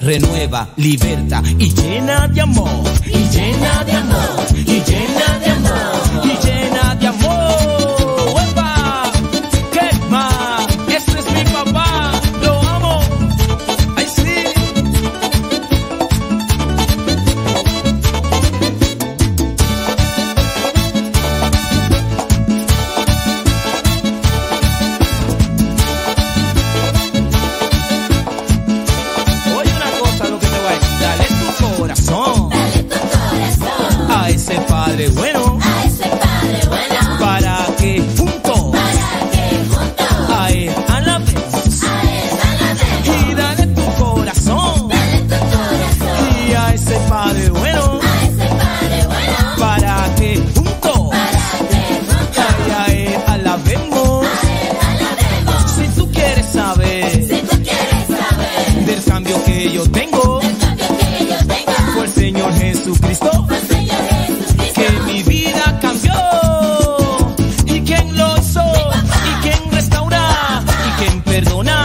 renueva, liberta y llena de amor, y llena de amor, y llena perdona?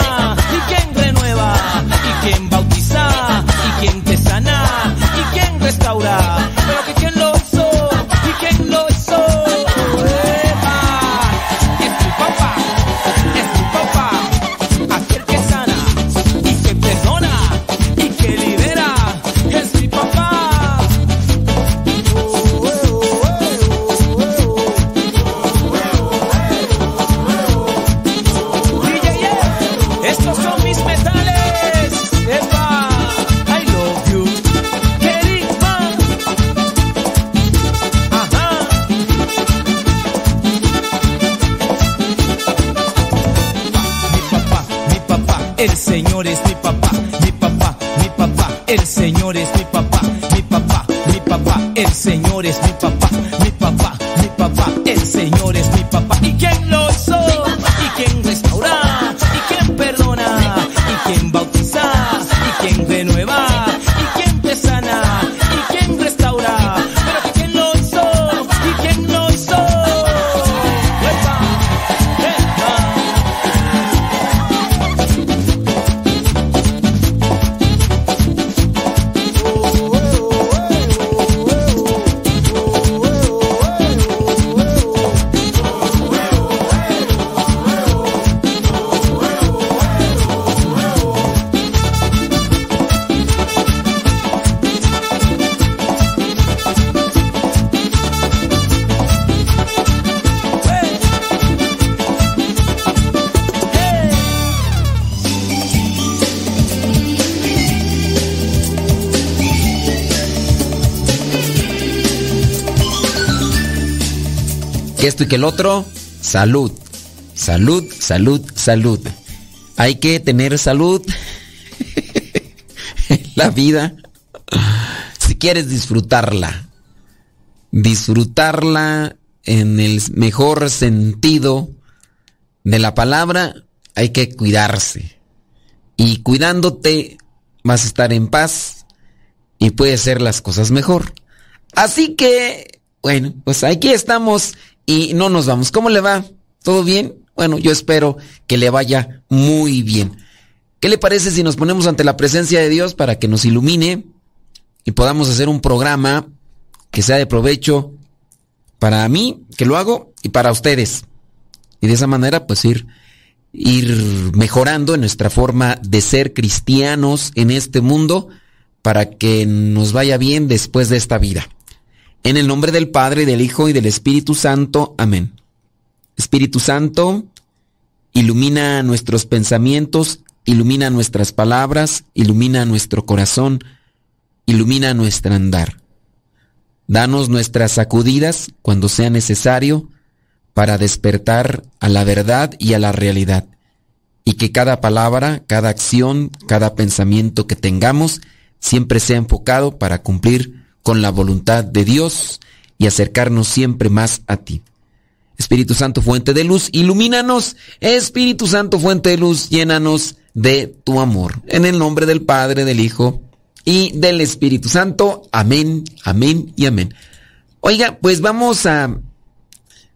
Que esto y que el otro, salud. Salud, salud, salud. Hay que tener salud la vida si quieres disfrutarla. Disfrutarla en el mejor sentido de la palabra, hay que cuidarse. Y cuidándote vas a estar en paz y puedes hacer las cosas mejor. Así que, bueno, pues aquí estamos y no nos vamos. ¿Cómo le va? ¿Todo bien? Bueno, yo espero que le vaya muy bien. ¿Qué le parece si nos ponemos ante la presencia de Dios para que nos ilumine y podamos hacer un programa que sea de provecho para mí, que lo hago, y para ustedes? Y de esa manera, pues ir, ir mejorando en nuestra forma de ser cristianos en este mundo para que nos vaya bien después de esta vida. En el nombre del Padre, del Hijo y del Espíritu Santo. Amén. Espíritu Santo, ilumina nuestros pensamientos, ilumina nuestras palabras, ilumina nuestro corazón, ilumina nuestro andar. Danos nuestras sacudidas cuando sea necesario para despertar a la verdad y a la realidad. Y que cada palabra, cada acción, cada pensamiento que tengamos siempre sea enfocado para cumplir con la voluntad de Dios y acercarnos siempre más a ti. Espíritu Santo, fuente de luz, ilumínanos. Espíritu Santo, fuente de luz, llénanos de tu amor. En el nombre del Padre, del Hijo y del Espíritu Santo. Amén, amén y amén. Oiga, pues vamos a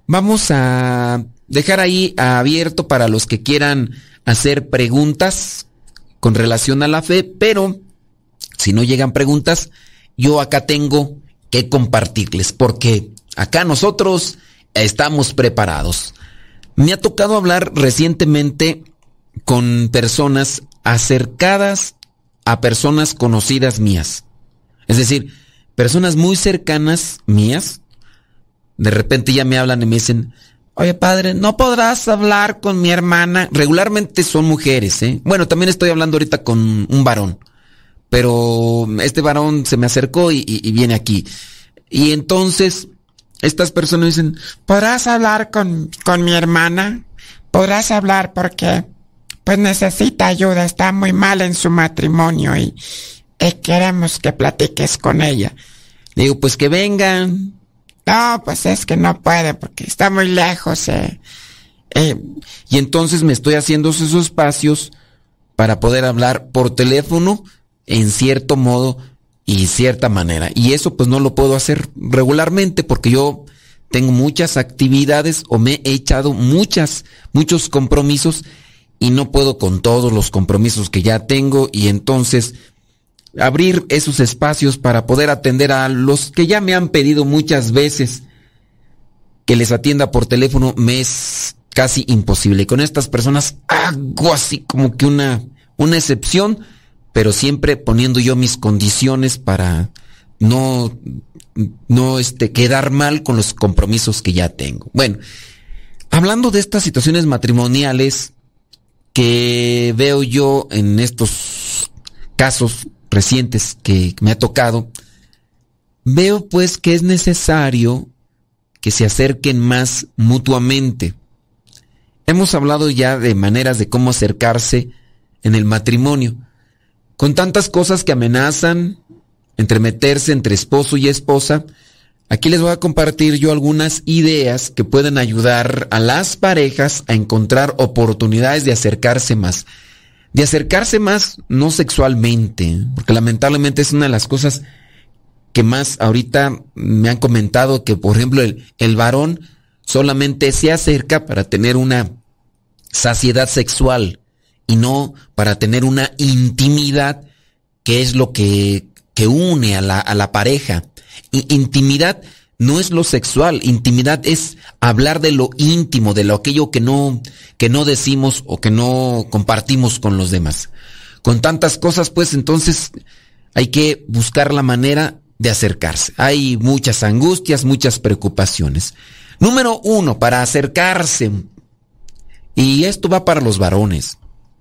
vamos a dejar ahí abierto para los que quieran hacer preguntas con relación a la fe, pero si no llegan preguntas, yo acá tengo que compartirles, porque acá nosotros estamos preparados. Me ha tocado hablar recientemente con personas acercadas a personas conocidas mías. Es decir, personas muy cercanas mías, de repente ya me hablan y me dicen, oye padre, ¿no podrás hablar con mi hermana? Regularmente son mujeres, ¿eh? Bueno, también estoy hablando ahorita con un varón, pero este varón se me acercó y, viene aquí. Y entonces estas personas dicen, ¿podrás hablar con, con mi hermana? ¿Podrás hablar porque pues necesita ayuda, está muy mal en su matrimonio y, queremos que platiques con ella? Digo, pues que vengan. No, pues es que no puede porque está muy lejos. Eh. Eh, y entonces me estoy haciendo esos espacios para poder hablar por teléfono en cierto modo y cierta manera. Y eso pues no lo puedo hacer regularmente porque yo tengo muchas actividades o me he echado muchas, muchos compromisos y no puedo con todos los compromisos que ya tengo y entonces abrir esos espacios para poder atender a los que ya me han pedido muchas veces que les atienda por teléfono me es casi imposible. Y con estas personas hago así como que una, una excepción pero siempre poniendo yo mis condiciones para no, no este, quedar mal con los compromisos que ya tengo. Bueno, hablando de estas situaciones matrimoniales que veo yo en estos casos recientes que me ha tocado, veo pues que es necesario que se acerquen más mutuamente. Hemos hablado ya de maneras de cómo acercarse en el matrimonio con tantas cosas que amenazan entremeterse entre esposo y esposa, aquí les voy a compartir yo algunas ideas que pueden ayudar a las parejas a encontrar oportunidades de acercarse más. De acercarse más, no sexualmente, porque lamentablemente es una de las cosas que más ahorita me han comentado que, por ejemplo, el, el varón solamente se acerca para tener una saciedad sexual y no para tener una intimidad que es lo que, que une a la, a la pareja. intimidad no es lo sexual, intimidad es hablar de lo íntimo, de lo aquello que no, que no decimos o que no compartimos con los demás. Con tantas cosas, pues entonces hay que buscar la manera de acercarse. Hay muchas angustias, muchas preocupaciones. Número uno, para acercarse. Y esto va para los varones.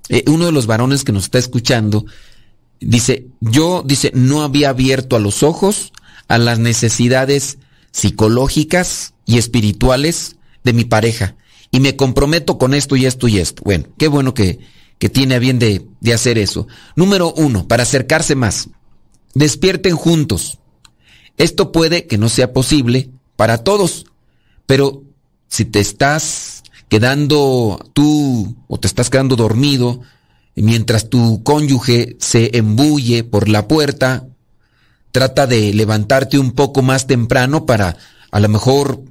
Eh, uno de los varones que nos está escuchando dice, yo, dice, no había abierto a los ojos a las necesidades psicológicas y espirituales de mi pareja y me comprometo con esto y esto y esto. Bueno, qué bueno que, que tiene a bien de, de hacer eso. Número uno, para acercarse más, despierten juntos. Esto puede que no sea posible para todos, pero si te estás quedando tú o te estás quedando dormido mientras tu cónyuge se embulle por la puerta, trata de levantarte un poco más temprano para a lo mejor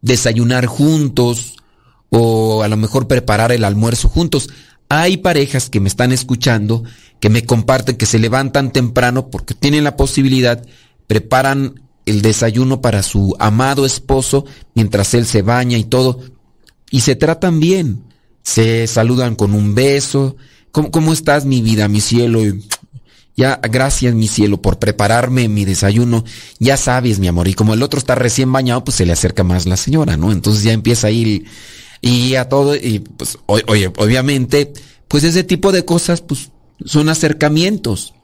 desayunar juntos o a lo mejor preparar el almuerzo juntos. Hay parejas que me están escuchando que me comparten que se levantan temprano porque tienen la posibilidad, preparan el desayuno para su amado esposo mientras él se baña y todo y se tratan bien. Se saludan con un beso. ¿Cómo, estás, mi vida, mi cielo? Ya, gracias, mi cielo, por prepararme mi desayuno. Ya sabes, mi amor. Y como el otro está recién bañado, pues se le acerca más la señora, ¿no? Entonces ya empieza a ir y a todo. Y pues, oye, obviamente, pues ese tipo de cosas, pues son acercamientos.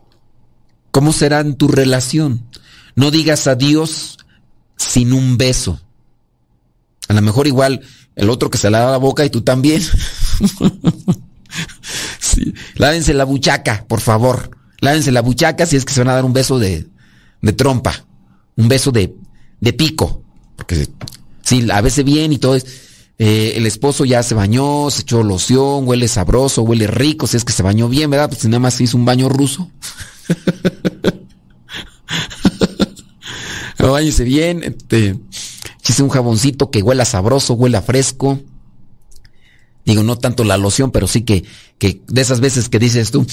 ¿Cómo será en tu relación? No digas adiós sin un beso. A lo mejor igual el otro que se lava la boca y tú también. sí. Lávense la buchaca, por favor. Lávense la buchaca si es que se van a dar un beso de, de trompa. Un beso de, de pico. Porque sí, a veces bien y todo es. Eh, el esposo ya se bañó, se echó loción, huele sabroso, huele rico, si es que se bañó bien, ¿verdad? Pues nada más hizo un baño ruso. Báñese bien, este, Chise un jaboncito que huela sabroso, huela fresco. Digo, no tanto la loción, pero sí que, que de esas veces que dices tú,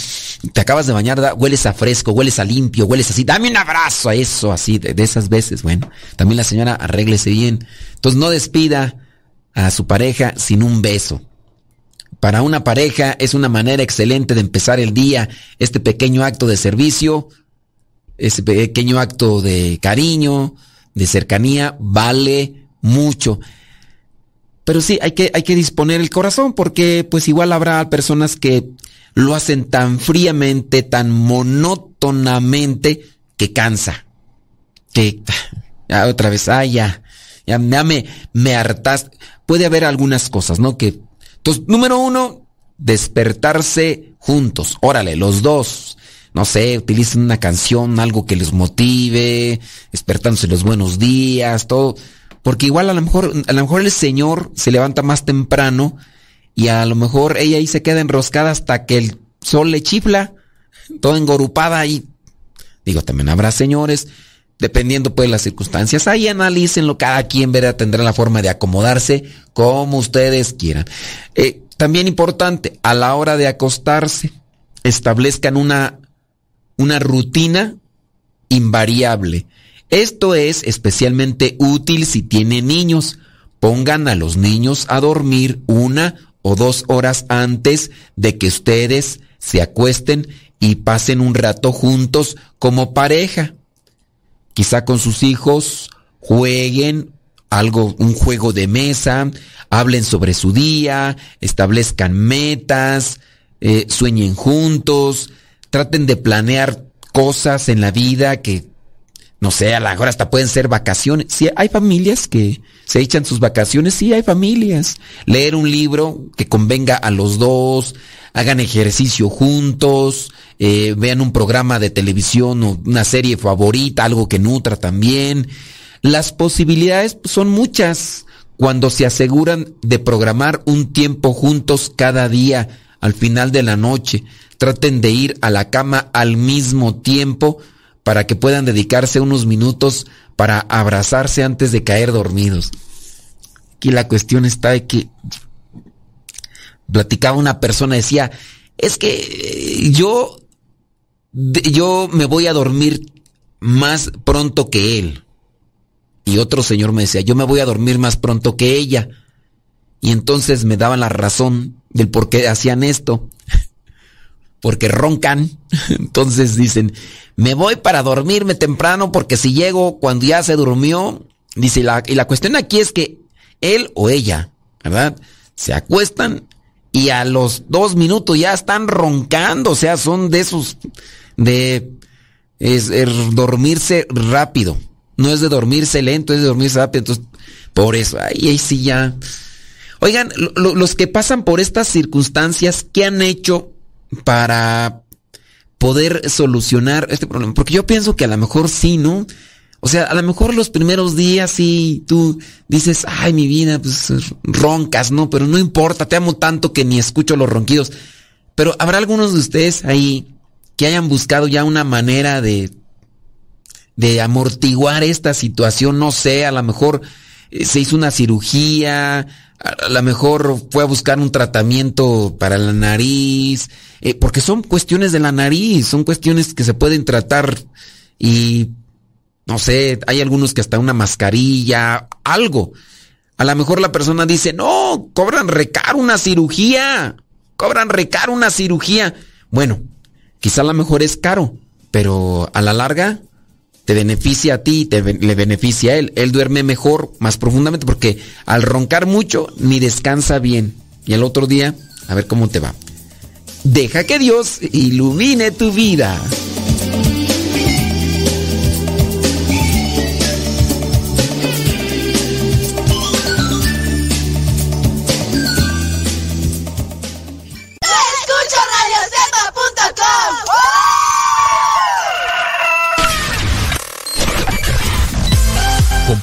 te acabas de bañar, da- hueles a fresco, hueles a limpio, hueles así, dame un abrazo a eso, así, de, de esas veces. Bueno, también la señora arréglese bien. Entonces no despida a su pareja sin un beso. Para una pareja es una manera excelente de empezar el día, este pequeño acto de servicio, ese pequeño acto de cariño, de cercanía, vale mucho. Pero sí, hay que, hay que disponer el corazón porque pues igual habrá personas que lo hacen tan fríamente, tan monótonamente, que cansa. Que otra vez, ah, ya, ya, ya me, me hartas. Puede haber algunas cosas, ¿no? Que, entonces, número uno, despertarse juntos. Órale, los dos. No sé, utilicen una canción, algo que les motive, despertándose los buenos días, todo. Porque igual a lo mejor, a lo mejor el señor se levanta más temprano y a lo mejor ella ahí se queda enroscada hasta que el sol le chifla, toda engorupada y digo, también habrá señores, dependiendo pues de las circunstancias, ahí analícenlo, cada quien verá, tendrá la forma de acomodarse como ustedes quieran. Eh, también importante, a la hora de acostarse, establezcan una, una rutina invariable. Esto es especialmente útil si tienen niños. Pongan a los niños a dormir una o dos horas antes de que ustedes se acuesten y pasen un rato juntos como pareja. Quizá con sus hijos jueguen algo, un juego de mesa, hablen sobre su día, establezcan metas, eh, sueñen juntos, traten de planear cosas en la vida que no sé, a lo mejor hasta pueden ser vacaciones. Sí, hay familias que se echan sus vacaciones, sí, hay familias. Leer un libro que convenga a los dos, hagan ejercicio juntos, eh, vean un programa de televisión o una serie favorita, algo que nutra también. Las posibilidades son muchas cuando se aseguran de programar un tiempo juntos cada día al final de la noche. Traten de ir a la cama al mismo tiempo para que puedan dedicarse unos minutos para abrazarse antes de caer dormidos. Aquí la cuestión está de que platicaba una persona, decía, es que eh, yo, yo me voy a dormir más pronto que él. Y otro señor me decía, yo me voy a dormir más pronto que ella. Y entonces me daban la razón del por qué hacían esto. Porque roncan. Entonces dicen, me voy para dormirme temprano porque si llego cuando ya se durmió, dice, la, y la cuestión aquí es que él o ella, ¿verdad? Se acuestan y a los dos minutos ya están roncando, o sea, son de esos de es, dormirse rápido. No es de dormirse lento, es de dormirse rápido. Entonces, por eso, ahí sí ya. Oigan, lo- lo- los que pasan por estas circunstancias, ¿qué han hecho para poder solucionar este problema? Porque yo pienso que a lo mejor sí, ¿no? O sea, a lo mejor los primeros días sí tú dices, ay, mi vida, pues roncas, ¿no? Pero no importa, te amo tanto que ni escucho los ronquidos. Pero habrá algunos de ustedes ahí que hayan buscado ya una manera de, de amortiguar esta situación, no sé, a lo mejor eh, se hizo una cirugía, a lo mejor fue a buscar un tratamiento para la nariz, eh, porque son cuestiones de la nariz, son cuestiones que se pueden tratar y no sé, hay algunos que hasta una mascarilla, algo. A lo mejor la persona dice, no, cobran recaro una cirugía, cobran recaro una cirugía. Bueno, quizá a lo mejor es caro, pero a la larga te beneficia a ti, te, le beneficia a él. Él duerme mejor, más profundamente, porque al roncar mucho ni descansa bien. Y el otro día, a ver cómo te va. Deja que Dios ilumine tu vida.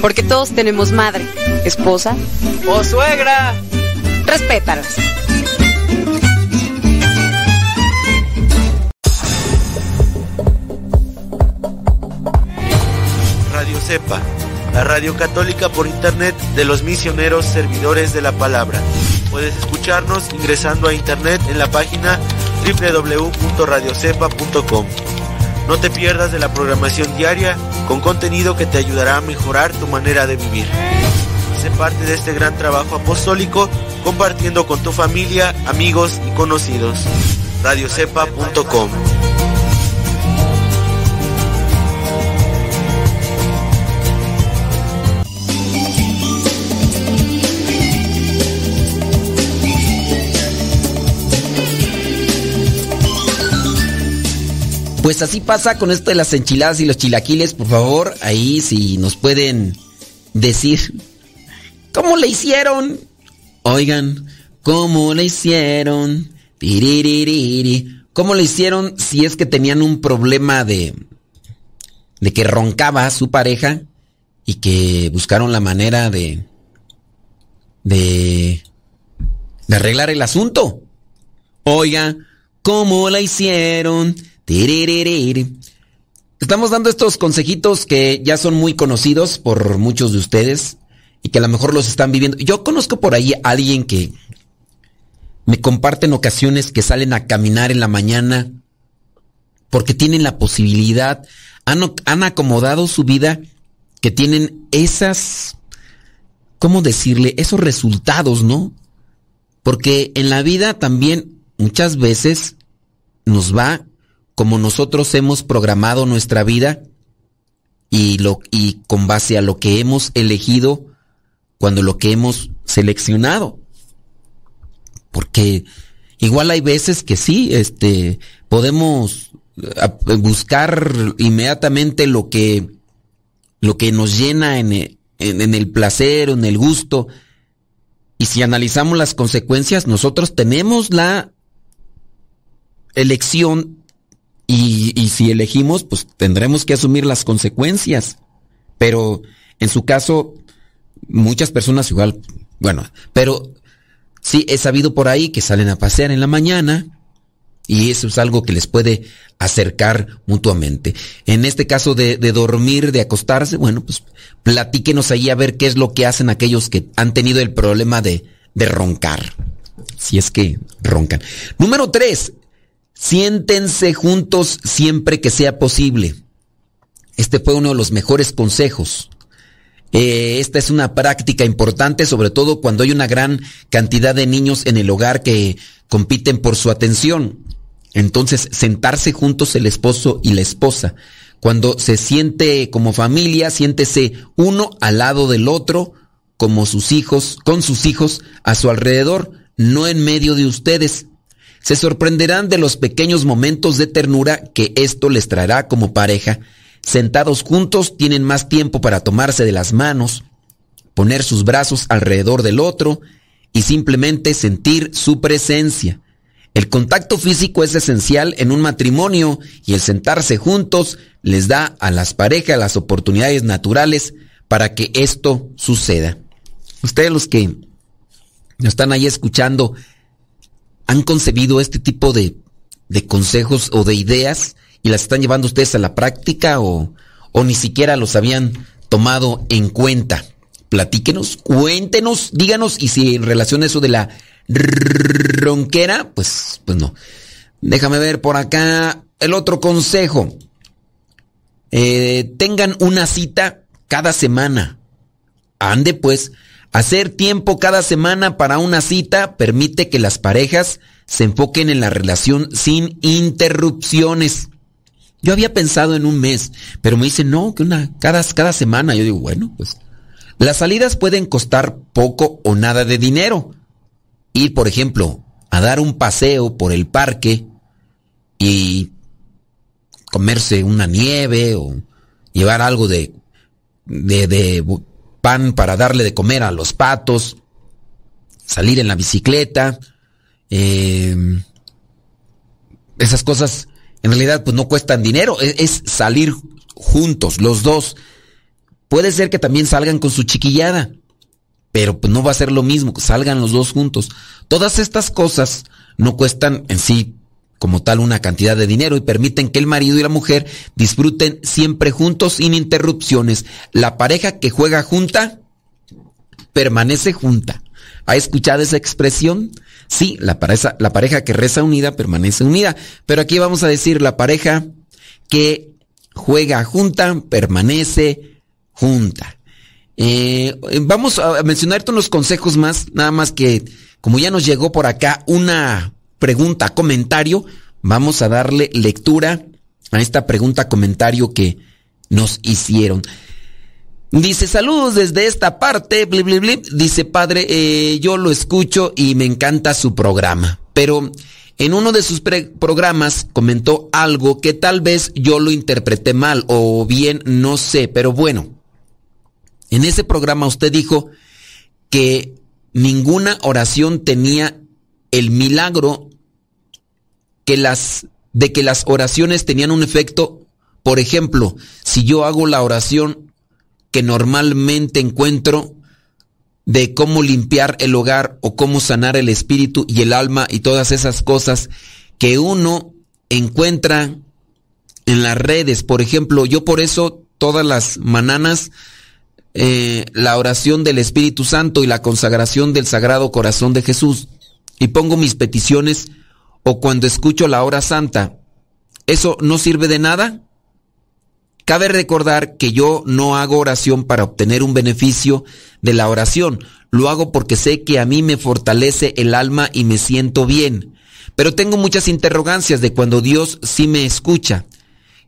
Porque todos tenemos madre, esposa o suegra. Respétalas. Radio Cepa, la radio católica por internet de los misioneros servidores de la palabra. Puedes escucharnos ingresando a internet en la página www.radiocepa.com. No te pierdas de la programación diaria con contenido que te ayudará a mejorar tu manera de vivir. Sé parte de este gran trabajo apostólico compartiendo con tu familia, amigos y conocidos. radiocepa.com Pues así pasa con esto de las enchiladas y los chilaquiles. Por favor, ahí si nos pueden decir cómo le hicieron. Oigan, ¿cómo le hicieron? ¿Cómo le hicieron si es que tenían un problema de, de que roncaba su pareja y que buscaron la manera de, de, de arreglar el asunto? Oiga, ¿cómo la hicieron? Estamos dando estos consejitos que ya son muy conocidos por muchos de ustedes y que a lo mejor los están viviendo. Yo conozco por ahí a alguien que me comparte en ocasiones que salen a caminar en la mañana porque tienen la posibilidad, han, han acomodado su vida, que tienen esas, ¿cómo decirle? Esos resultados, ¿no? Porque en la vida también muchas veces nos va como nosotros hemos programado nuestra vida y, con base a lo que hemos elegido cuando lo que hemos seleccionado. Porque igual hay veces que sí, este, podemos buscar inmediatamente lo que, lo que nos llena en, en, en el placer en el gusto. Y si analizamos las consecuencias, nosotros tenemos la elección y, si elegimos, pues tendremos que asumir las consecuencias. Pero en su caso, muchas personas igual, bueno, pero sí he sabido por ahí que salen a pasear en la mañana y eso es algo que les puede acercar mutuamente. En este caso de, dormir, de acostarse, bueno, pues platíquenos ahí a ver qué es lo que hacen aquellos que han tenido el problema de, de roncar. Si es que roncan. Número tres, Siéntense juntos siempre que sea posible. Este fue uno de los mejores consejos. Eh, esta es una práctica importante, sobre todo cuando hay una gran cantidad de niños en el hogar que compiten por su atención. Entonces, sentarse juntos el esposo y la esposa. Cuando se siente como familia, siéntese uno al lado del otro, como sus hijos, con sus hijos a su alrededor, no en medio de ustedes. Se sorprenderán de los pequeños momentos de ternura que esto les traerá como pareja. Sentados juntos tienen más tiempo para tomarse de las manos, poner sus brazos alrededor del otro y simplemente sentir su presencia. El contacto físico es esencial en un matrimonio y el sentarse juntos les da a las parejas las oportunidades naturales para que esto suceda. Ustedes los que están ahí escuchando han concebido este tipo de, de consejos o de ideas y las están llevando ustedes a la práctica o, o ni siquiera los habían tomado en cuenta. Platíquenos, cuéntenos, díganos y si en relación a eso de la ronquera, pues, pues no. Déjame ver por acá el otro consejo. Eh, tengan una cita cada semana. Ande pues Hacer tiempo cada semana para una cita permite que las parejas se enfoquen en la relación sin interrupciones. Yo había pensado en un mes, pero me dicen, no, que una, cada, cada semana. Yo digo, bueno, pues. Las salidas pueden costar poco o nada de dinero. Ir, por ejemplo, a dar un paseo por el parque y comerse una nieve o llevar algo de, de, de pan para darle de comer a los patos, salir en la bicicleta, eh, esas cosas en realidad pues no cuestan dinero, es, es, salir juntos, los dos. Puede ser que también salgan con su chiquillada, pero pues no va a ser lo mismo, salgan los dos juntos. Todas estas cosas no cuestan en sí como tal una cantidad de dinero y permiten que el marido y la mujer disfruten siempre juntos sin interrupciones. La pareja que juega junta permanece junta. ¿Ha escuchado esa expresión? Sí, la pareja, la pareja que reza unida permanece unida. Pero aquí vamos a decir la pareja que juega junta permanece junta. Eh, vamos a mencionarte unos consejos más, nada más que como ya nos llegó por acá una pregunta, comentario, vamos a darle lectura a esta pregunta, comentario que nos hicieron. Dice, saludos desde esta parte, bli, bli, bli. dice, padre, eh, yo lo escucho y me encanta su programa, pero en uno de sus programas comentó algo que tal vez yo lo interpreté mal o bien no sé, pero bueno, en ese programa usted dijo que ninguna oración tenía el milagro que las, de que las oraciones tenían un efecto. Por ejemplo, si yo hago la oración que normalmente encuentro de cómo limpiar el hogar o cómo sanar el espíritu y el alma y todas esas cosas que uno encuentra en las redes. Por ejemplo, yo por eso todas las mananas eh, la oración del Espíritu Santo y la consagración del Sagrado Corazón de Jesús y pongo mis peticiones o cuando escucho la hora santa, ¿eso no sirve de nada? Cabe recordar que yo no hago oración para obtener un beneficio de la oración, lo hago porque sé que a mí me fortalece el alma y me siento bien. Pero tengo muchas interrogancias de cuando Dios sí me escucha.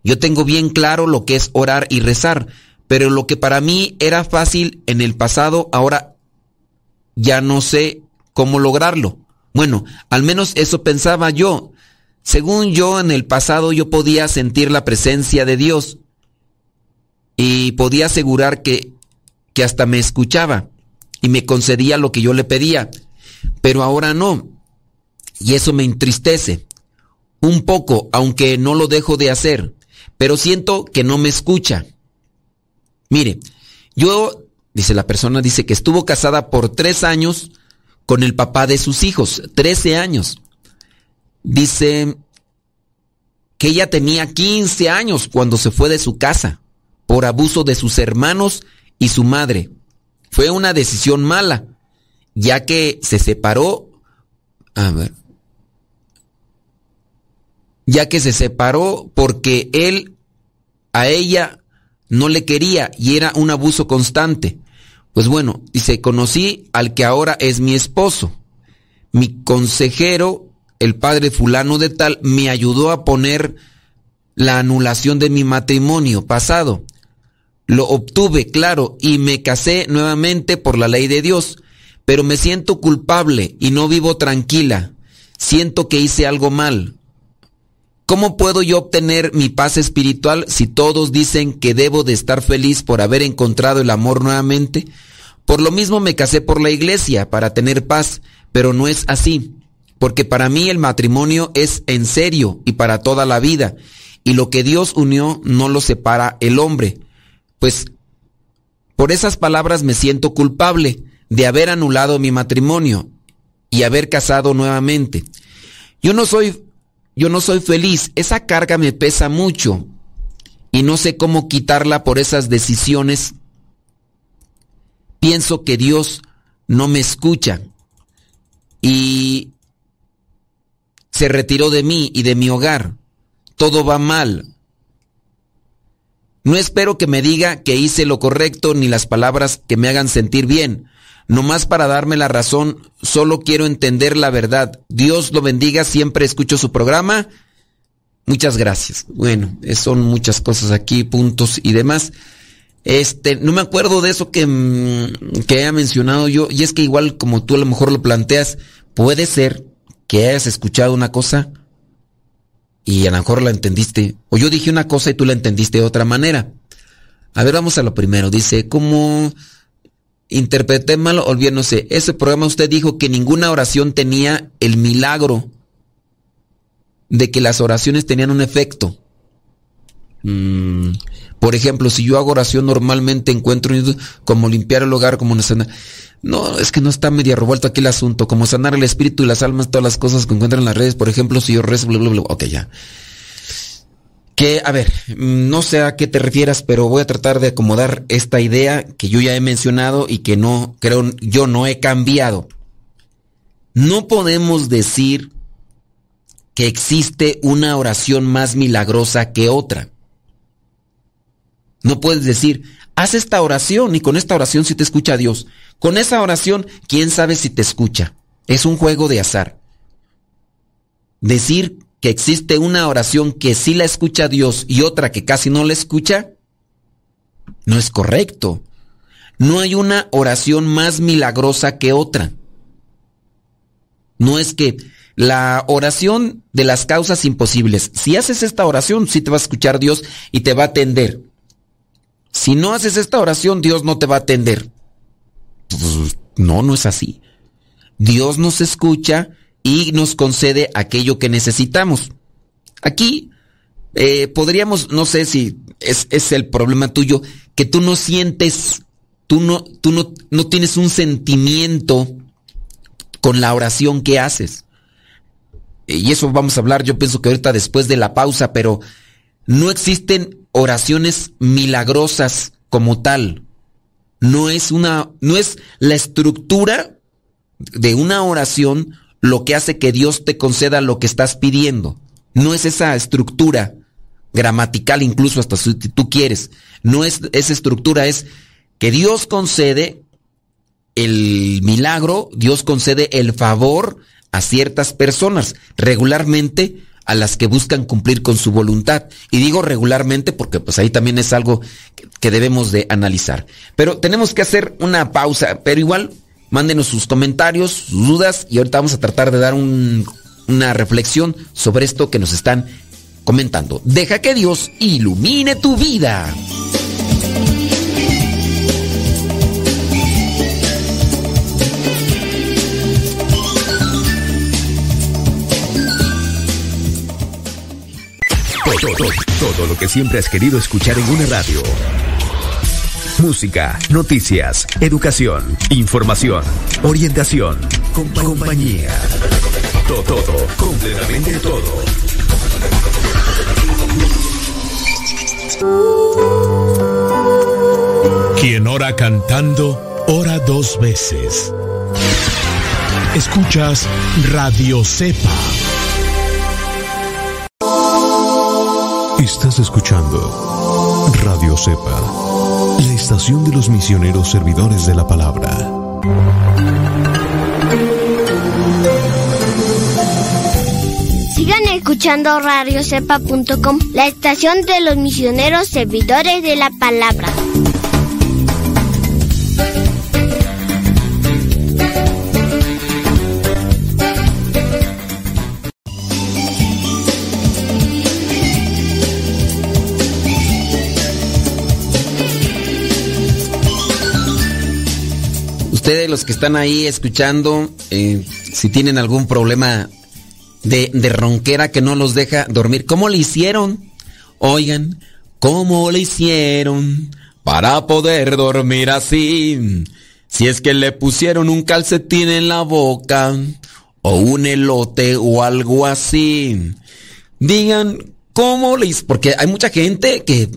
Yo tengo bien claro lo que es orar y rezar, pero lo que para mí era fácil en el pasado, ahora ya no sé cómo lograrlo. Bueno, al menos eso pensaba yo. Según yo, en el pasado yo podía sentir la presencia de Dios y podía asegurar que, que hasta me escuchaba y me concedía lo que yo le pedía, pero ahora no. Y eso me entristece. Un poco, aunque no lo dejo de hacer, pero siento que no me escucha. Mire, yo, dice la persona, dice que estuvo casada por tres años con el papá de sus hijos, 13 años. Dice que ella tenía 15 años cuando se fue de su casa por abuso de sus hermanos y su madre. Fue una decisión mala, ya que se separó, a ver, ya que se separó porque él a ella no le quería y era un abuso constante. Pues bueno, dice, conocí al que ahora es mi esposo. Mi consejero, el padre fulano de tal, me ayudó a poner la anulación de mi matrimonio pasado. Lo obtuve, claro, y me casé nuevamente por la ley de Dios, pero me siento culpable y no vivo tranquila. Siento que hice algo mal. ¿Cómo puedo yo obtener mi paz espiritual si todos dicen que debo de estar feliz por haber encontrado el amor nuevamente? Por lo mismo me casé por la iglesia, para tener paz, pero no es así, porque para mí el matrimonio es en serio y para toda la vida, y lo que Dios unió no lo separa el hombre. Pues por esas palabras me siento culpable de haber anulado mi matrimonio y haber casado nuevamente. Yo no soy yo no soy feliz, esa carga me pesa mucho y no sé cómo quitarla por esas decisiones pienso que Dios no me escucha y se retiró de mí y de mi hogar. Todo va mal. No espero que me diga que hice lo correcto ni las palabras que me hagan sentir bien. Nomás para darme la razón, solo quiero entender la verdad. Dios lo bendiga, siempre escucho su programa. Muchas gracias. Bueno, son muchas cosas aquí, puntos y demás. Este, no me acuerdo de eso que, mm, que haya mencionado yo, y es que igual como tú a lo mejor lo planteas, puede ser que hayas escuchado una cosa y a lo mejor la entendiste, o yo dije una cosa y tú la entendiste de otra manera. A ver, vamos a lo primero. Dice, ¿cómo interpreté mal o bien no sé? Ese programa usted dijo que ninguna oración tenía el milagro de que las oraciones tenían un efecto. Mm, por ejemplo, si yo hago oración normalmente encuentro como limpiar el hogar, como una sana. No, es que no está media revuelto aquí el asunto, como sanar el espíritu y las almas, todas las cosas que encuentran en las redes, por ejemplo, si yo rezo, bla, bla, bla, ok, ya. Que, a ver, no sé a qué te refieras, pero voy a tratar de acomodar esta idea que yo ya he mencionado y que no, creo, yo no he cambiado. No podemos decir que existe una oración más milagrosa que otra. No puedes decir, haz esta oración y con esta oración si te escucha Dios. Con esa oración, quién sabe si te escucha. Es un juego de azar. Decir que existe una oración que sí la escucha Dios y otra que casi no la escucha, no es correcto. No hay una oración más milagrosa que otra. No es que la oración de las causas imposibles, si haces esta oración, sí te va a escuchar Dios y te va a atender. Si no haces esta oración, Dios no te va a atender. Pues, no, no es así. Dios nos escucha y nos concede aquello que necesitamos. Aquí eh, podríamos, no sé si es, es, el problema tuyo, que tú no sientes, tú no, tú no, no tienes un sentimiento con la oración que haces. Y eso vamos a hablar, yo pienso que ahorita después de la pausa, pero no existen oraciones milagrosas como tal. No es una, no es la estructura de una oración lo que hace que Dios te conceda lo que estás pidiendo. No es esa estructura gramatical, incluso hasta si tú quieres. No es esa estructura, es que Dios concede el milagro, Dios concede el favor a ciertas personas. Regularmente a las que buscan cumplir con su voluntad. Y digo regularmente porque pues ahí también es algo que debemos de analizar. Pero tenemos que hacer una pausa, pero igual mándenos sus comentarios, sus dudas y ahorita vamos a tratar de dar una reflexión sobre esto que nos están comentando. Deja que Dios ilumine tu vida. Todo, todo, lo que siempre has querido escuchar en una radio. Música, noticias, educación, información, orientación, compañía. Todo, todo, completamente todo. Quien ora cantando, ora dos veces. Escuchas Radio Cepa Estás escuchando Radio Cepa, la estación de los misioneros servidores de la palabra. Sigan escuchando radiocepa.com, la estación de los misioneros servidores de la palabra. Ustedes los que están ahí escuchando, eh, si tienen algún problema de, de, ronquera que no los deja dormir, ¿cómo le hicieron? Oigan, ¿cómo le hicieron para poder dormir así? Si es que le pusieron un calcetín en la boca o un elote o algo así. Digan, ¿cómo le hicieron? Porque hay mucha gente que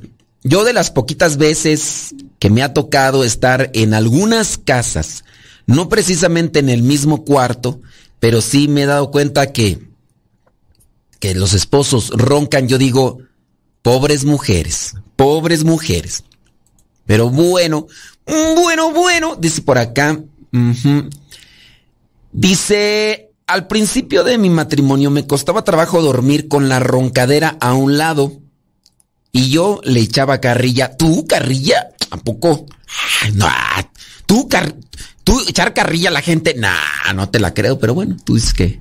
yo de las poquitas veces que me ha tocado estar en algunas casas, no precisamente en el mismo cuarto, pero sí me he dado cuenta que, que los esposos roncan, yo digo, pobres mujeres, pobres mujeres. Pero bueno, bueno, bueno, dice por acá. Dice, al principio de mi matrimonio me costaba trabajo dormir con la roncadera a un lado. Y yo le echaba carrilla. ¿Tú, carrilla? ¿A poco? Ay, no, tú, car- tú echar carrilla a la gente. Nah, no te la creo, pero bueno, tú dices que,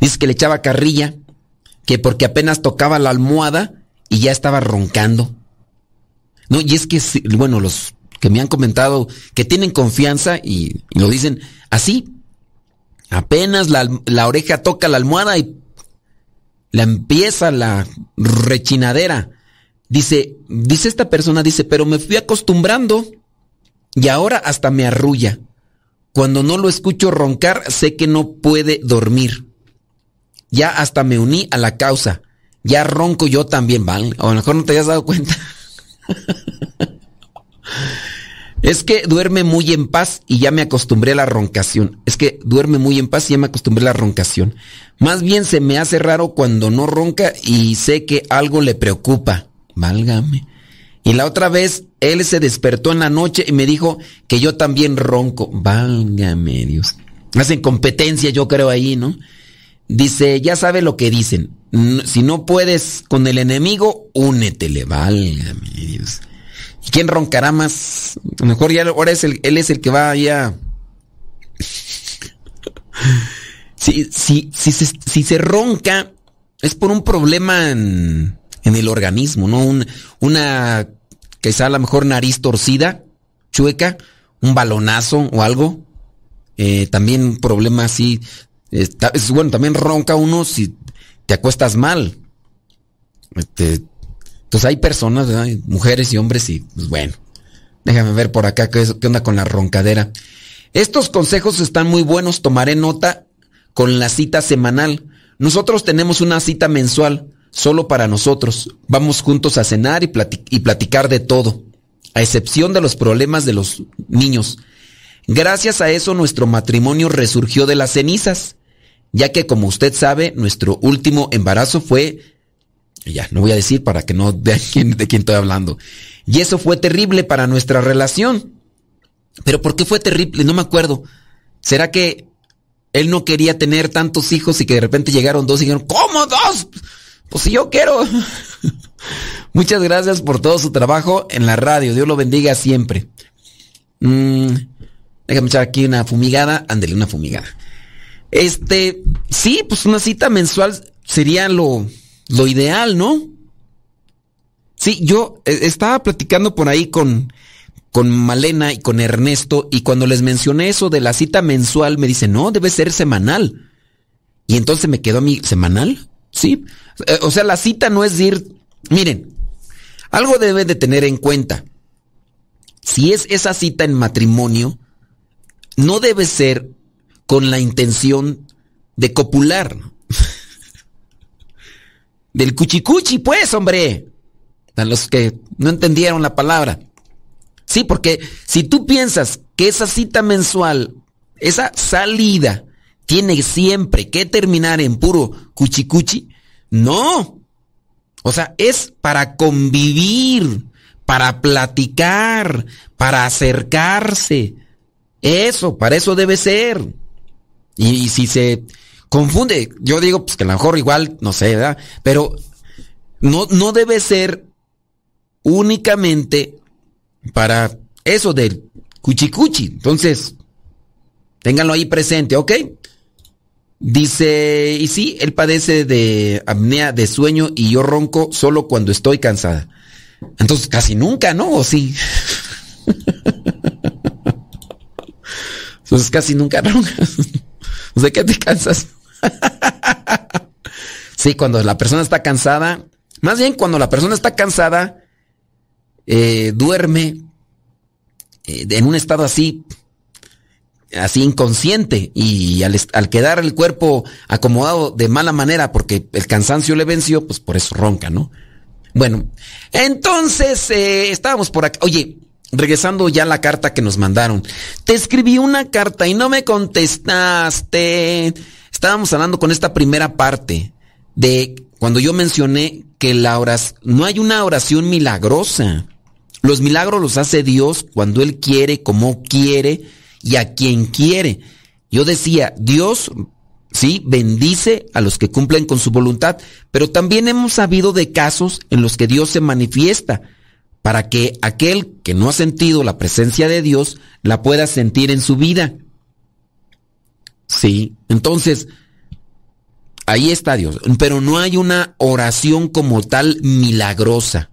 dices que le echaba carrilla, que porque apenas tocaba la almohada y ya estaba roncando. No, y es que, bueno, los que me han comentado que tienen confianza y, lo dicen así. Apenas la oreja toca la almohada y la empieza la rechinadera. Dice, dice esta persona, dice, pero me fui acostumbrando y ahora hasta me arrulla. Cuando no lo escucho roncar, sé que no puede dormir. Ya hasta me uní a la causa. Ya ronco yo también, ¿vale? O a lo mejor no te hayas dado cuenta. Es que duerme muy en paz y ya me acostumbré a la roncación. Es que duerme muy en paz y ya me acostumbré a la roncación. Más bien se me hace raro cuando no ronca y sé que algo le preocupa. Válgame. Y la otra vez él se despertó en la noche y me dijo que yo también ronco. Válgame Dios. Hacen competencia yo creo ahí, ¿no? Dice, ya sabe lo que dicen. Si no puedes con el enemigo, únetele. Válgame Dios. ¿Y quién roncará más? A lo mejor ya ahora es el, él es el que va ya. Si, si, si, se, si se ronca, es por un problema en, en el organismo, ¿no? Un- una, quizá a lo mejor nariz torcida, chueca, un balonazo o algo. Eh, también un problema así. es, bueno, también ronca uno si te acuestas mal. Este, pues hay personas, mujeres y hombres y pues bueno. Déjame ver por acá qué, qué onda con la roncadera. Estos consejos están muy buenos, tomaré nota con la cita semanal. Nosotros tenemos una cita mensual, solo para nosotros. Vamos juntos a cenar y, plati- y platicar de todo, a excepción de los problemas de los niños. Gracias a eso nuestro matrimonio resurgió de las cenizas, ya que como usted sabe, nuestro último embarazo fue ya, no voy a decir para que no vean de quién estoy hablando. Y eso fue terrible para nuestra relación. Pero ¿por qué fue terrible? No me acuerdo. ¿Será que él no quería tener tantos hijos y que de repente llegaron dos y dijeron, ¿cómo dos? Pues si yo quiero. Muchas gracias por todo su trabajo en la radio. Dios lo bendiga siempre. Mm, déjame echar aquí una fumigada. Ándele, una fumigada. Este, sí, pues una cita mensual sería lo, lo ideal, ¿no? Sí, yo eh, estaba platicando por ahí con, con Malena y con Ernesto y cuando les mencioné eso de la cita mensual me dice, no, debe ser semanal. Y entonces me quedó a mí, ¿semanal? Sí. Eh, o sea, la cita no es ir, miren, algo debe de tener en cuenta. Si es esa cita en matrimonio, no debe ser con la intención de copular. Del cuchicuchi, pues, hombre. A los que no entendieron la palabra. Sí, porque si tú piensas que esa cita mensual, esa salida, tiene siempre que terminar en puro cuchicuchi, no. O sea, es para convivir, para platicar, para acercarse. Eso, para eso debe ser. Y, si se confunde, yo digo, pues que a lo mejor igual, no sé, ¿verdad? Pero no, no debe ser únicamente para eso del cuchicuchi. Entonces, ténganlo ahí presente, ¿ok? Dice, y sí, él padece de apnea de sueño y yo ronco solo cuando estoy cansada. Entonces, casi nunca, ¿no? ¿O sí? Entonces, casi nunca roncas. ¿De qué te cansas? sí, cuando la persona está cansada, más bien cuando la persona está cansada, eh, duerme eh, en un estado así, así inconsciente y al, al quedar el cuerpo acomodado de mala manera porque el cansancio le venció, pues por eso ronca, ¿no? Bueno, entonces eh, estábamos por acá. Oye, regresando ya a la carta que nos mandaron. Te escribí una carta y no me contestaste. Estábamos hablando con esta primera parte de cuando yo mencioné que la oración, no hay una oración milagrosa. Los milagros los hace Dios cuando Él quiere, como quiere y a quien quiere. Yo decía, Dios sí bendice a los que cumplen con su voluntad, pero también hemos sabido de casos en los que Dios se manifiesta para que aquel que no ha sentido la presencia de Dios la pueda sentir en su vida. Sí, entonces ahí está Dios, pero no hay una oración como tal milagrosa.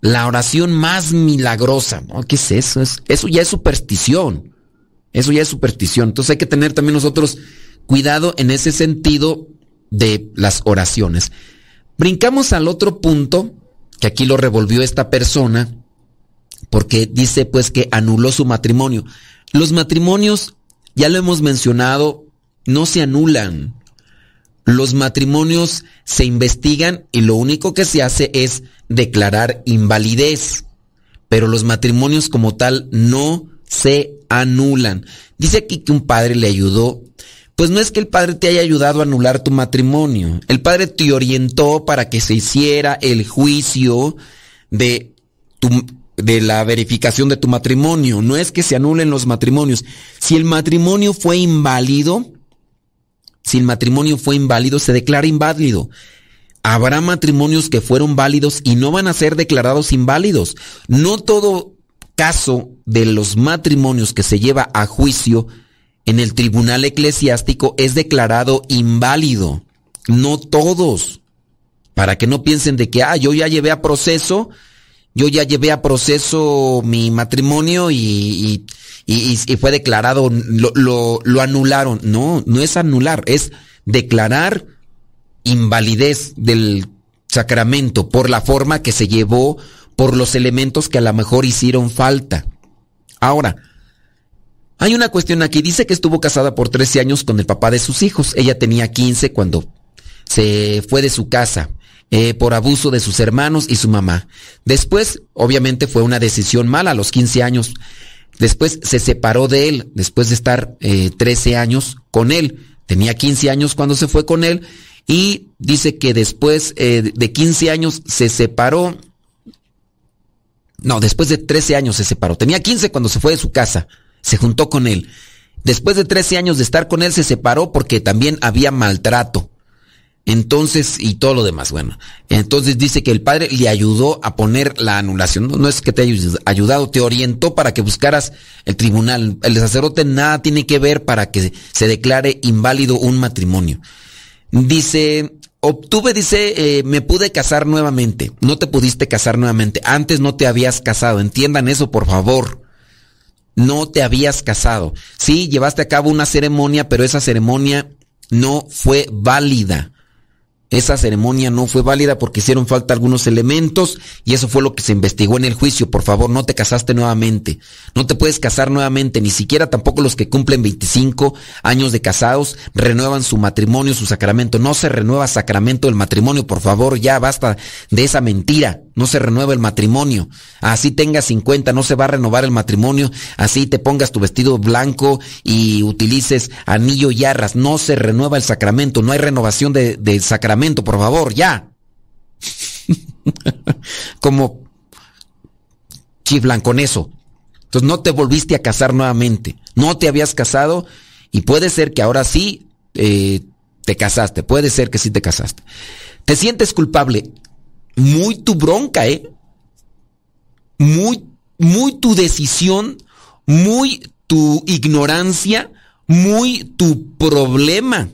La oración más milagrosa, ¿qué es eso? eso ya es superstición. Eso ya es superstición. Entonces hay que tener también nosotros cuidado en ese sentido de las oraciones. Brincamos al otro punto, que aquí lo revolvió esta persona, porque dice pues que anuló su matrimonio. Los matrimonios, ya lo hemos mencionado, no se anulan. Los matrimonios se investigan y lo único que se hace es declarar invalidez. Pero los matrimonios como tal no se anulan. Dice aquí que un padre le ayudó. Pues no es que el padre te haya ayudado a anular tu matrimonio. El padre te orientó para que se hiciera el juicio de tu, de la verificación de tu matrimonio. No es que se anulen los matrimonios. Si el matrimonio fue inválido, si el matrimonio fue inválido, se declara inválido. Habrá matrimonios que fueron válidos y no van a ser declarados inválidos. No todo caso de los matrimonios que se lleva a juicio en el tribunal eclesiástico es declarado inválido. No todos. Para que no piensen de que, ah, yo ya llevé a proceso yo ya llevé a proceso mi matrimonio y, fue declarado, lo, lo, anularon. No, no es anular, es declarar invalidez del sacramento por la forma que se llevó, por los elementos que a lo mejor hicieron falta. Ahora, hay una cuestión aquí. Dice que estuvo casada por 13 años con el papá de sus hijos. Ella tenía 15 cuando se fue de su casa. Eh, por abuso de sus hermanos y su mamá. Después, obviamente, fue una decisión mala a los 15 años. Después se separó de él, después de estar eh, 13 años con él. Tenía 15 años cuando se fue con él y dice que después eh, de 15 años se separó. No, después de 13 años se separó. Tenía 15 cuando se fue de su casa. Se juntó con él. Después de 13 años de estar con él se separó porque también había maltrato. Entonces, y todo lo demás, bueno. Entonces dice que el padre le ayudó a poner la anulación. No, es que te haya ayudado, te orientó para que buscaras el tribunal. El sacerdote nada tiene que ver para que se declare inválido un matrimonio. Dice, obtuve, dice, eh, me pude casar nuevamente. No te pudiste casar nuevamente. Antes no te habías casado. Entiendan eso, por favor. No te habías casado. Sí, llevaste a cabo una ceremonia, pero esa ceremonia no fue válida esa ceremonia no fue válida porque hicieron falta algunos elementos y eso fue lo que se investigó en el juicio. Por favor, no te casaste nuevamente. No te puedes casar nuevamente, ni siquiera tampoco los que cumplen 25 años de casados renuevan su matrimonio, su sacramento. No se renueva sacramento del matrimonio, por favor, ya basta de esa mentira. No se renueva el matrimonio. Así tengas 50, no se va a renovar el matrimonio. Así te pongas tu vestido blanco y utilices anillo y arras. No se renueva el sacramento. No hay renovación de, de sacramento por favor, ya. Como chiflan con eso. Entonces no te volviste a casar nuevamente. No te habías casado y puede ser que ahora sí eh, te casaste. Puede ser que sí te casaste. Te sientes culpable. Muy tu bronca, ¿eh? Muy, muy tu decisión, muy tu ignorancia, muy tu problema.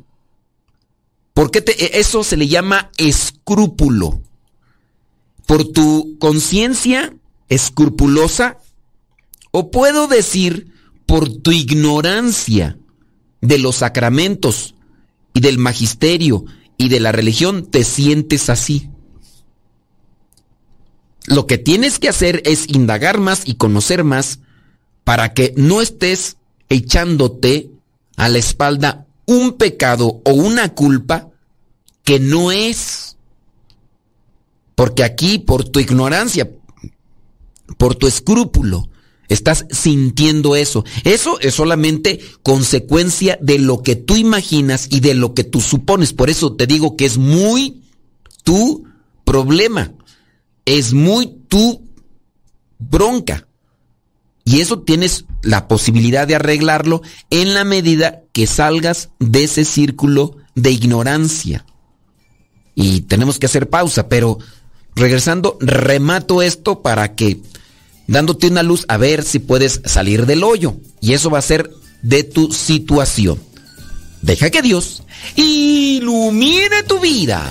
Porque te, eso se le llama escrúpulo. Por tu conciencia escrupulosa, o puedo decir por tu ignorancia de los sacramentos y del magisterio y de la religión, te sientes así. Lo que tienes que hacer es indagar más y conocer más para que no estés echándote a la espalda un pecado o una culpa que no es. Porque aquí, por tu ignorancia, por tu escrúpulo, estás sintiendo eso. Eso es solamente consecuencia de lo que tú imaginas y de lo que tú supones. Por eso te digo que es muy tu problema. Es muy tu bronca. Y eso tienes la posibilidad de arreglarlo en la medida que salgas de ese círculo de ignorancia. Y tenemos que hacer pausa, pero regresando, remato esto para que, dándote una luz, a ver si puedes salir del hoyo. Y eso va a ser de tu situación. Deja que Dios ilumine tu vida.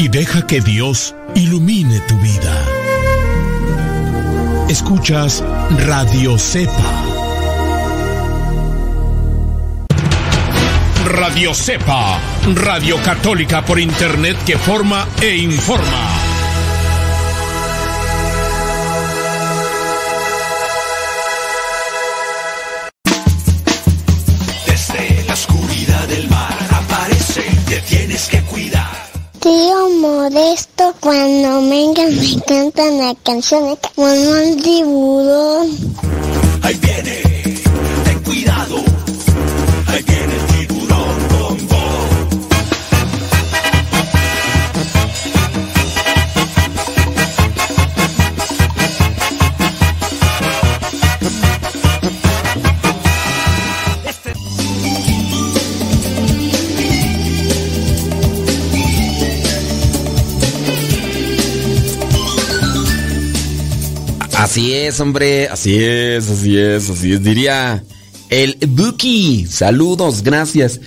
y deja que Dios ilumine tu vida. Escuchas Radio Cepa. Radio Cepa, Radio Católica por Internet que forma e informa. Cuando vengan me cantan la canción como un tiburón. Ahí viene, ten cuidado. Ahí viene Así es, hombre, así es, así es, así es. Diría el Buki. Saludos, gracias.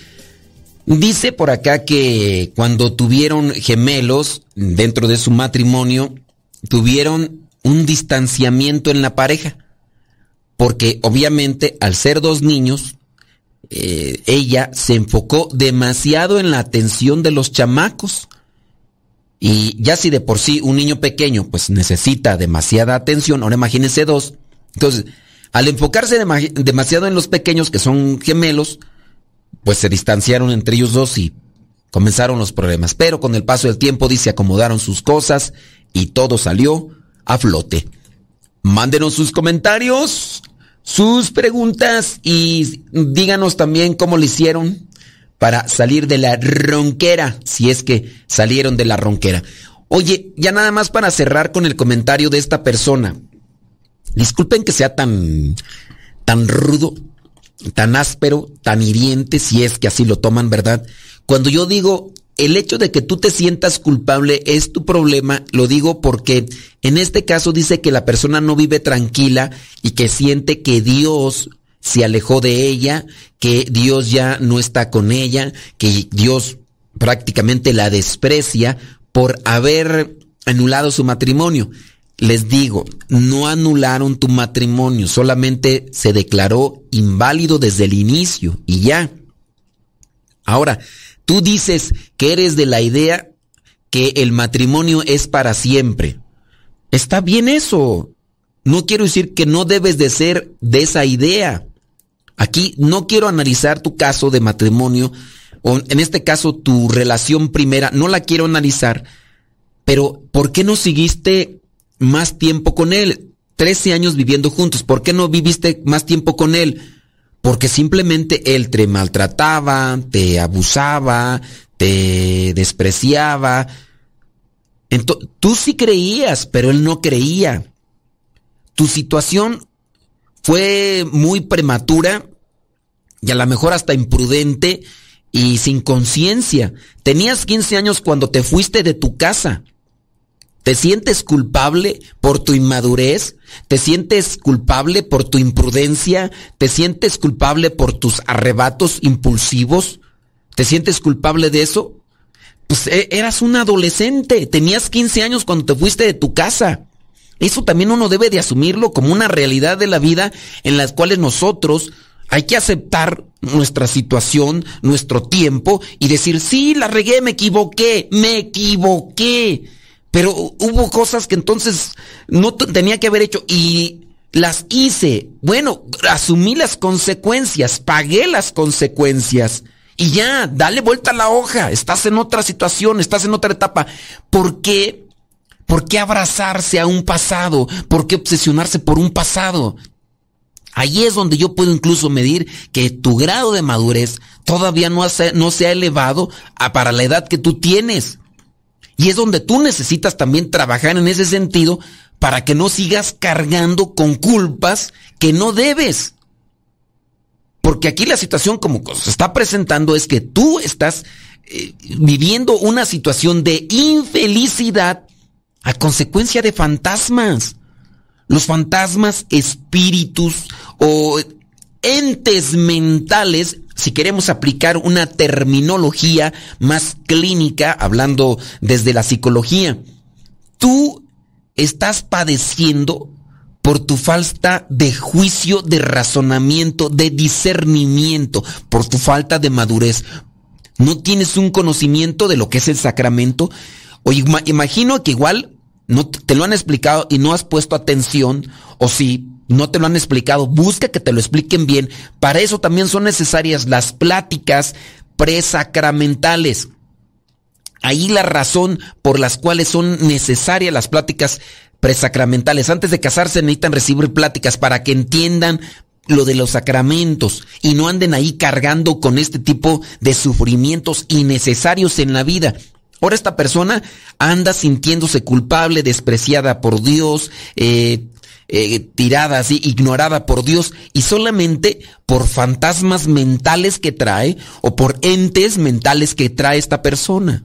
Dice por acá que cuando tuvieron gemelos dentro de su matrimonio, tuvieron un distanciamiento en la pareja. Porque obviamente al ser dos niños, eh, ella se enfocó demasiado en la atención de los chamacos. Y ya si de por sí un niño pequeño pues necesita demasiada atención, ahora imagínense dos. Entonces, al enfocarse dema- demasiado en los pequeños que son gemelos, pues se distanciaron entre ellos dos y comenzaron los problemas. Pero con el paso del tiempo, dice, acomodaron sus cosas y todo salió a flote. Mándenos sus comentarios, sus preguntas y díganos también cómo lo hicieron para salir de la ronquera, si es que salieron de la ronquera. Oye, ya nada más para cerrar con el comentario de esta persona. Disculpen que sea tan tan rudo, tan áspero, tan hiriente, si es que así lo toman, ¿verdad? Cuando yo digo el hecho de que tú te sientas culpable es tu problema, lo digo porque en este caso dice que la persona no vive tranquila y que siente que Dios se alejó de ella, que Dios ya no está con ella, que Dios prácticamente la desprecia por haber anulado su matrimonio. Les digo, no anularon tu matrimonio, solamente se declaró inválido desde el inicio y ya. Ahora, tú dices que eres de la idea que el matrimonio es para siempre. Está bien eso. No quiero decir que no debes de ser de esa idea. Aquí no quiero analizar tu caso de matrimonio, o en este caso tu relación primera, no la quiero analizar, pero ¿por qué no seguiste más tiempo con él? Trece años viviendo juntos, ¿por qué no viviste más tiempo con él? Porque simplemente él te maltrataba, te abusaba, te despreciaba. Ento- tú sí creías, pero él no creía. Tu situación fue muy prematura y a lo mejor hasta imprudente y sin conciencia. Tenías 15 años cuando te fuiste de tu casa. ¿Te sientes culpable por tu inmadurez? ¿Te sientes culpable por tu imprudencia? ¿Te sientes culpable por tus arrebatos impulsivos? ¿Te sientes culpable de eso? Pues e- eras un adolescente, tenías 15 años cuando te fuiste de tu casa. Eso también uno debe de asumirlo como una realidad de la vida en las cuales nosotros Hay que aceptar nuestra situación, nuestro tiempo y decir, sí, la regué, me equivoqué, me equivoqué. Pero hubo cosas que entonces no tenía que haber hecho y las hice. Bueno, asumí las consecuencias, pagué las consecuencias. Y ya, dale vuelta a la hoja. Estás en otra situación, estás en otra etapa. ¿Por qué? ¿Por qué abrazarse a un pasado? ¿Por qué obsesionarse por un pasado? Ahí es donde yo puedo incluso medir que tu grado de madurez todavía no, se ha elevado a para la edad que tú tienes. Y es donde tú necesitas también trabajar en ese sentido para que no sigas cargando con culpas que no debes. Porque aquí la situación como se está presentando es que tú estás eh, viviendo una situación de infelicidad a consecuencia de fantasmas. Los fantasmas, espíritus o entes mentales, si queremos aplicar una terminología más clínica, hablando desde la psicología, tú estás padeciendo por tu falta de juicio, de razonamiento, de discernimiento, por tu falta de madurez. No tienes un conocimiento de lo que es el sacramento. O imagino que igual no te lo han explicado y no has puesto atención, o si no te lo han explicado, busca que te lo expliquen bien. Para eso también son necesarias las pláticas presacramentales. Ahí la razón por las cuales son necesarias las pláticas presacramentales. Antes de casarse necesitan recibir pláticas para que entiendan lo de los sacramentos y no anden ahí cargando con este tipo de sufrimientos innecesarios en la vida. Ahora esta persona anda sintiéndose culpable, despreciada por Dios, eh, eh, tirada así, ignorada por Dios y solamente por fantasmas mentales que trae o por entes mentales que trae esta persona.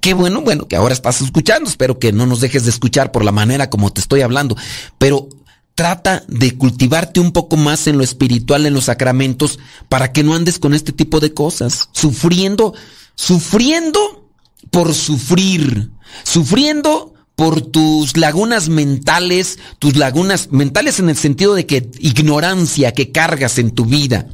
Qué bueno, bueno, que ahora estás escuchando. Espero que no nos dejes de escuchar por la manera como te estoy hablando. Pero trata de cultivarte un poco más en lo espiritual, en los sacramentos, para que no andes con este tipo de cosas. Sufriendo, sufriendo por sufrir, sufriendo por tus lagunas mentales, tus lagunas mentales en el sentido de que ignorancia que cargas en tu vida.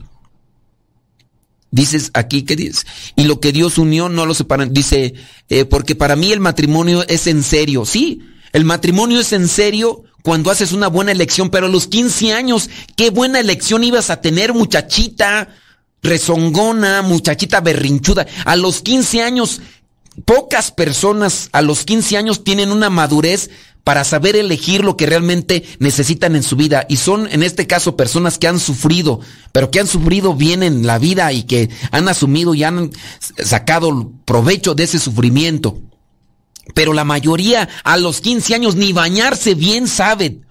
Dices aquí que dices, y lo que Dios unió no lo separan. Dice, eh, porque para mí el matrimonio es en serio. Sí, el matrimonio es en serio cuando haces una buena elección, pero a los 15 años, qué buena elección ibas a tener, muchachita rezongona, muchachita berrinchuda. A los 15 años, pocas personas a los 15 años tienen una madurez para saber elegir lo que realmente necesitan en su vida. Y son, en este caso, personas que han sufrido, pero que han sufrido bien en la vida y que han asumido y han sacado provecho de ese sufrimiento. Pero la mayoría a los 15 años ni bañarse bien saben.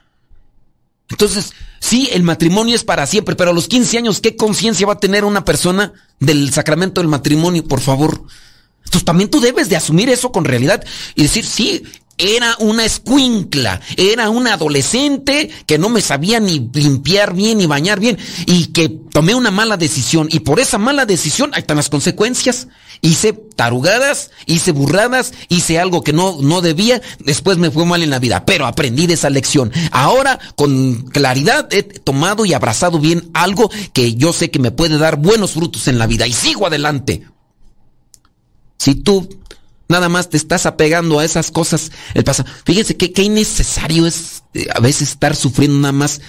Entonces, sí, el matrimonio es para siempre, pero a los 15 años, ¿qué conciencia va a tener una persona del sacramento del matrimonio, por favor? Entonces también tú debes de asumir eso con realidad y decir, sí, era una escuincla, era una adolescente que no me sabía ni limpiar bien ni bañar bien y que tomé una mala decisión y por esa mala decisión ahí están las consecuencias. Hice tarugadas, hice burradas, hice algo que no, no debía, después me fue mal en la vida, pero aprendí de esa lección. Ahora con claridad he tomado y abrazado bien algo que yo sé que me puede dar buenos frutos en la vida y sigo adelante. Si tú nada más te estás apegando a esas cosas, el pasado. Fíjense que, qué innecesario es eh, a veces estar sufriendo nada más.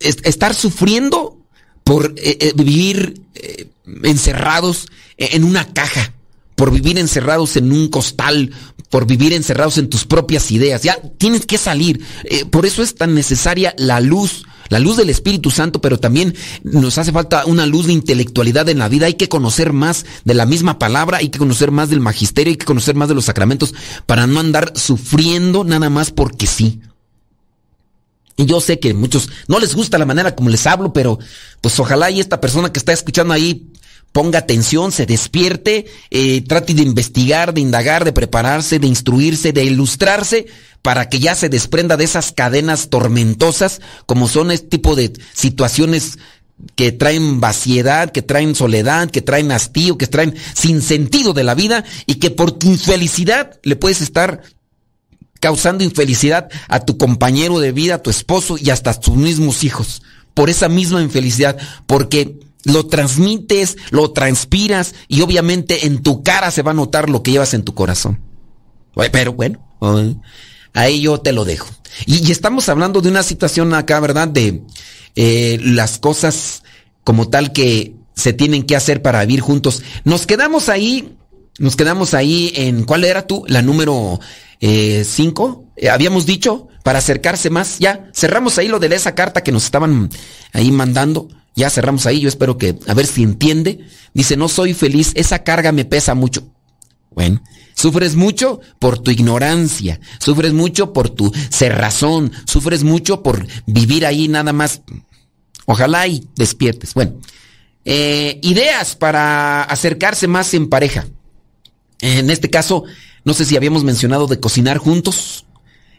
estar sufriendo por eh, eh, vivir encerrados en una caja, por vivir encerrados en un costal, por vivir encerrados en tus propias ideas. Ya tienes que salir. por eso es tan necesaria la luz la luz del Espíritu Santo, pero también nos hace falta una luz de intelectualidad en la vida. Hay que conocer más de la misma palabra, hay que conocer más del magisterio, hay que conocer más de los sacramentos para no andar sufriendo nada más porque sí. Y yo sé que muchos no les gusta la manera como les hablo, pero pues ojalá y esta persona que está escuchando ahí ponga atención, se despierte, eh, trate de investigar, de indagar, de prepararse, de instruirse, de ilustrarse, para que ya se desprenda de esas cadenas tormentosas, como son este tipo de situaciones que traen vaciedad, que traen soledad, que traen hastío, que traen sin sentido de la vida y que por tu infelicidad le puedes estar causando infelicidad a tu compañero de vida, a tu esposo y hasta a tus mismos hijos por esa misma infelicidad, porque lo transmites, lo transpiras y obviamente en tu cara se va a notar lo que llevas en tu corazón. Pero bueno, ahí yo te lo dejo. Y, estamos hablando de una situación acá, ¿verdad? De eh, las cosas como tal que se tienen que hacer para vivir juntos. Nos quedamos ahí, nos quedamos ahí en, ¿cuál era tú? La número 5, eh, eh, habíamos dicho, para acercarse más, ya, cerramos ahí lo de esa carta que nos estaban ahí mandando. Ya cerramos ahí, yo espero que, a ver si entiende. Dice, no soy feliz, esa carga me pesa mucho. Bueno, sufres mucho por tu ignorancia, sufres mucho por tu cerrazón, sufres mucho por vivir ahí nada más. Ojalá y despiertes. Bueno, eh, ideas para acercarse más en pareja. En este caso, no sé si habíamos mencionado de cocinar juntos.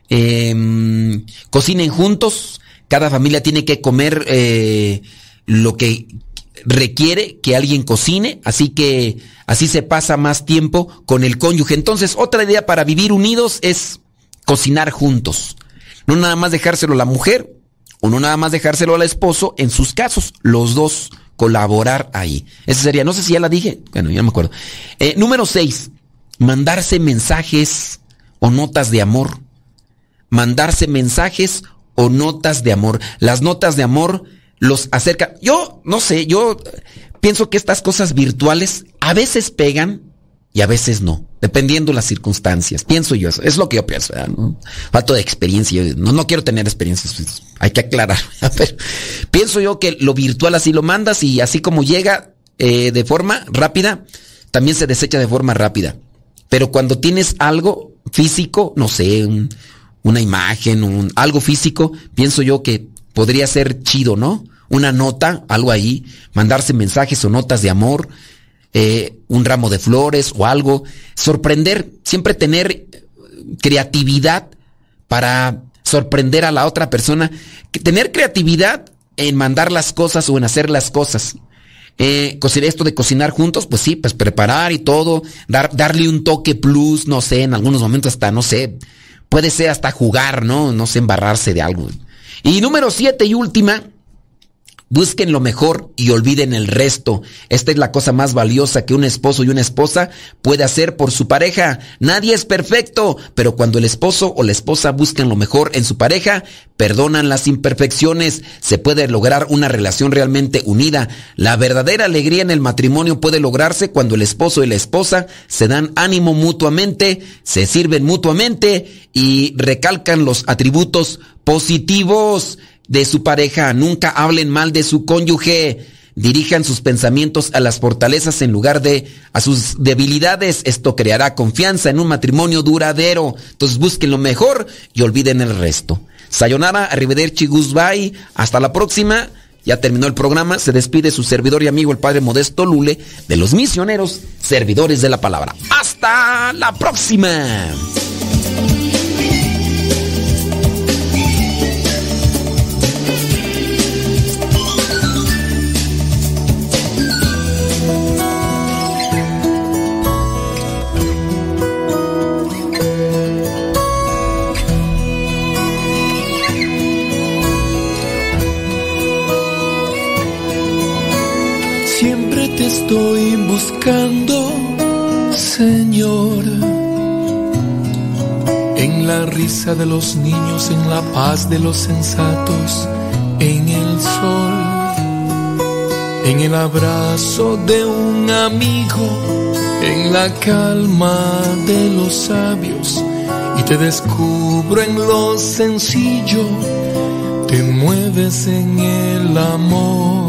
Em, cocinen juntos. Cada familia tiene que comer eh, lo que requiere que alguien cocine, así que así se pasa más tiempo con el cónyuge. Entonces, otra idea para vivir unidos es cocinar juntos. No nada más dejárselo a la mujer o no nada más dejárselo al esposo, en sus casos, los dos colaborar ahí. Esa sería, no sé si ya la dije, bueno, ya no me acuerdo. Eh, número seis, mandarse mensajes o notas de amor. Mandarse mensajes o notas de amor. Las notas de amor los acerca. Yo no sé, yo pienso que estas cosas virtuales a veces pegan y a veces no, dependiendo las circunstancias. Pienso yo eso, es lo que yo pienso. ¿no? Falto de experiencia, no, no quiero tener experiencias, pues, hay que aclarar. pienso yo que lo virtual así lo mandas y así como llega eh, de forma rápida, también se desecha de forma rápida. Pero cuando tienes algo físico, no sé, una imagen, un, algo físico, pienso yo que podría ser chido, ¿no? Una nota, algo ahí, mandarse mensajes o notas de amor, eh, un ramo de flores o algo, sorprender, siempre tener creatividad para sorprender a la otra persona, tener creatividad en mandar las cosas o en hacer las cosas. Eh, esto de cocinar juntos, pues sí, pues preparar y todo, dar, darle un toque plus, no sé, en algunos momentos hasta, no sé, puede ser hasta jugar, ¿no? No sé, embarrarse de algo. Y número siete y última, Busquen lo mejor y olviden el resto. Esta es la cosa más valiosa que un esposo y una esposa puede hacer por su pareja. Nadie es perfecto, pero cuando el esposo o la esposa buscan lo mejor en su pareja, perdonan las imperfecciones, se puede lograr una relación realmente unida. La verdadera alegría en el matrimonio puede lograrse cuando el esposo y la esposa se dan ánimo mutuamente, se sirven mutuamente y recalcan los atributos positivos de su pareja, nunca hablen mal de su cónyuge, dirijan sus pensamientos a las fortalezas en lugar de a sus debilidades. Esto creará confianza en un matrimonio duradero. Entonces busquen lo mejor y olviden el resto. Sayonara, arrivederci, goodbye. Hasta la próxima. Ya terminó el programa. Se despide su servidor y amigo, el Padre Modesto Lule, de los misioneros, servidores de la palabra. Hasta la próxima. Señor. En la risa de los niños, en la paz de los sensatos, en el sol, en el abrazo de un amigo, en la calma de los sabios, y te descubro en lo sencillo, te mueves en el amor.